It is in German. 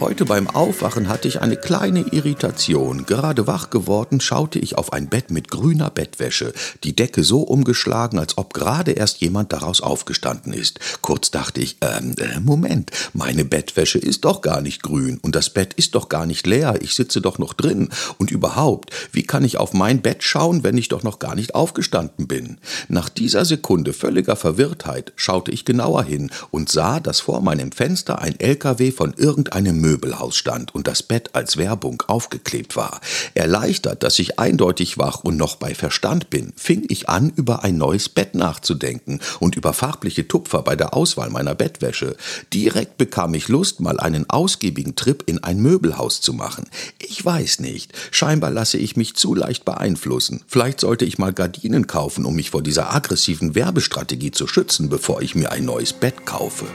Heute beim Aufwachen hatte ich eine kleine Irritation. Gerade wach geworden schaute ich auf ein Bett mit grüner Bettwäsche, die Decke so umgeschlagen, als ob gerade erst jemand daraus aufgestanden ist. Kurz dachte ich, ähm, äh, Moment, meine Bettwäsche ist doch gar nicht grün und das Bett ist doch gar nicht leer, ich sitze doch noch drin. Und überhaupt, wie kann ich auf mein Bett schauen, wenn ich doch noch gar nicht aufgestanden bin? Nach dieser Sekunde völliger Verwirrtheit schaute ich genauer hin und sah, dass vor meinem Fenster ein LKW von irgendeinem Möbelhaus stand und das Bett als Werbung aufgeklebt war. Erleichtert, dass ich eindeutig wach und noch bei Verstand bin, fing ich an, über ein neues Bett nachzudenken und über farbliche Tupfer bei der Auswahl meiner Bettwäsche. Direkt bekam ich Lust, mal einen ausgiebigen Trip in ein Möbelhaus zu machen. Ich weiß nicht, scheinbar lasse ich mich zu leicht beeinflussen. Vielleicht sollte ich mal Gardinen kaufen, um mich vor dieser aggressiven Werbestrategie zu schützen, bevor ich mir ein neues Bett kaufe.